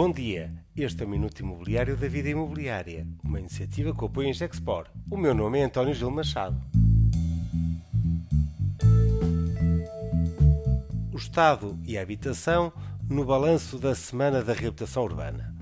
Bom dia, este é o Minuto Imobiliário da Vida Imobiliária, uma iniciativa que apoia em Gexpor. O meu nome é António Gil Machado. O Estado e a Habitação no balanço da Semana da Reabilitação Urbana.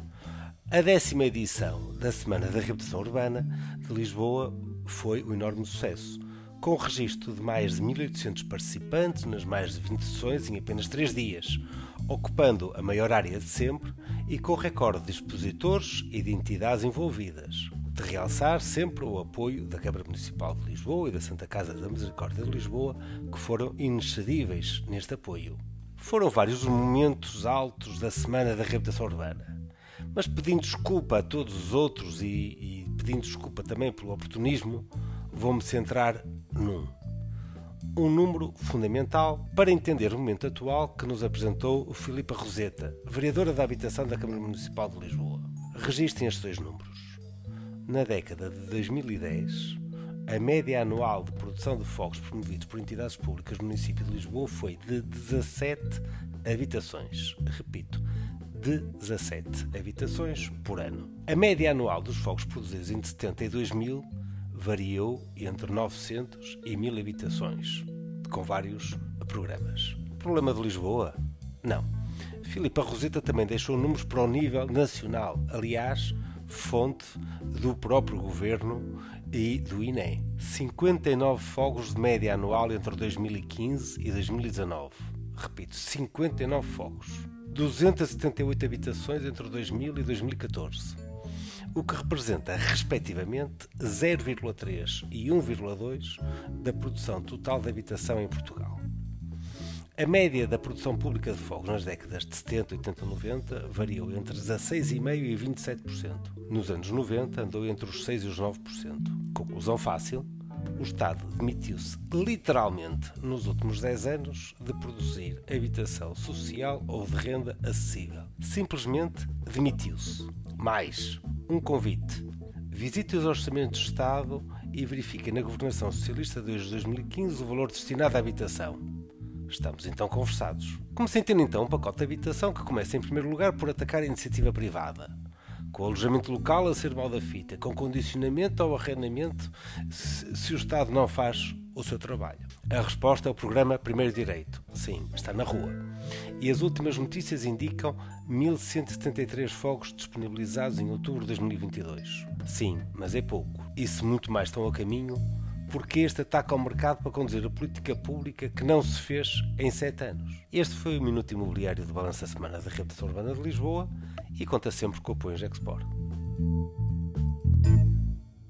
A décima edição da Semana da Reabilitação Urbana de Lisboa foi um enorme sucesso, com o registro de mais de 1.800 participantes nas mais de 20 sessões em apenas 3 dias, ocupando a maior área de sempre e com recorde de expositores e de entidades envolvidas. De realçar sempre o apoio da Câmara Municipal de Lisboa e da Santa Casa da Misericórdia de Lisboa, que foram inexcedíveis neste apoio. Foram vários os momentos altos da Semana da Reabilitação Urbana. Mas pedindo desculpa a todos os outros e, e pedindo desculpa também pelo oportunismo, vou-me centrar num um número fundamental para entender o momento atual que nos apresentou Filipa Roseta, vereadora da Habitação da Câmara Municipal de Lisboa. Registrem estes dois números. Na década de 2010, a média anual de produção de fogos promovidos por entidades públicas no município de Lisboa foi de 17 habitações. Repito, de 17 habitações por ano. A média anual dos fogos produzidos entre 70 e 2000 variou entre 900 e 1000 habitações, com vários programas. Problema de Lisboa? Não. Filipe Roseta também deixou números para o nível nacional, aliás, fonte do próprio governo e do INE. 59 fogos de média anual entre 2015 e 2019. Repito, 59 fogos. 278 habitações entre 2000 e 2014 o que representa, respectivamente, 0,3 e 1,2 da produção total de habitação em Portugal. A média da produção pública de fogos nas décadas de 70, 80 e 90 variou entre 16,5% e 27%. Nos anos 90 andou entre os 6% e os 9%. Conclusão fácil, o Estado demitiu-se literalmente nos últimos 10 anos de produzir habitação social ou de renda acessível. Simplesmente demitiu-se. Mais, um convite. Visite os orçamentos de Estado e verifique na Governação Socialista desde 2015 o valor destinado à habitação. Estamos então conversados. Entende então um pacote de habitação que começa em primeiro lugar por atacar a iniciativa privada, com o alojamento local a ser mal da fita, com condicionamento ao arrendamento se o Estado não faz o seu trabalho. A resposta é o programa Primeiro Direito. Sim, está na rua. E as últimas notícias indicam 1173 fogos disponibilizados em outubro de 2022. Sim, mas é pouco. E se muito mais estão a caminho, porque este ataque ao mercado para conduzir a política pública que não se fez em sete anos. Este foi o Minuto Imobiliário de Balança Semana da Reabilitação Urbana de Lisboa e conta sempre com o apoio Export.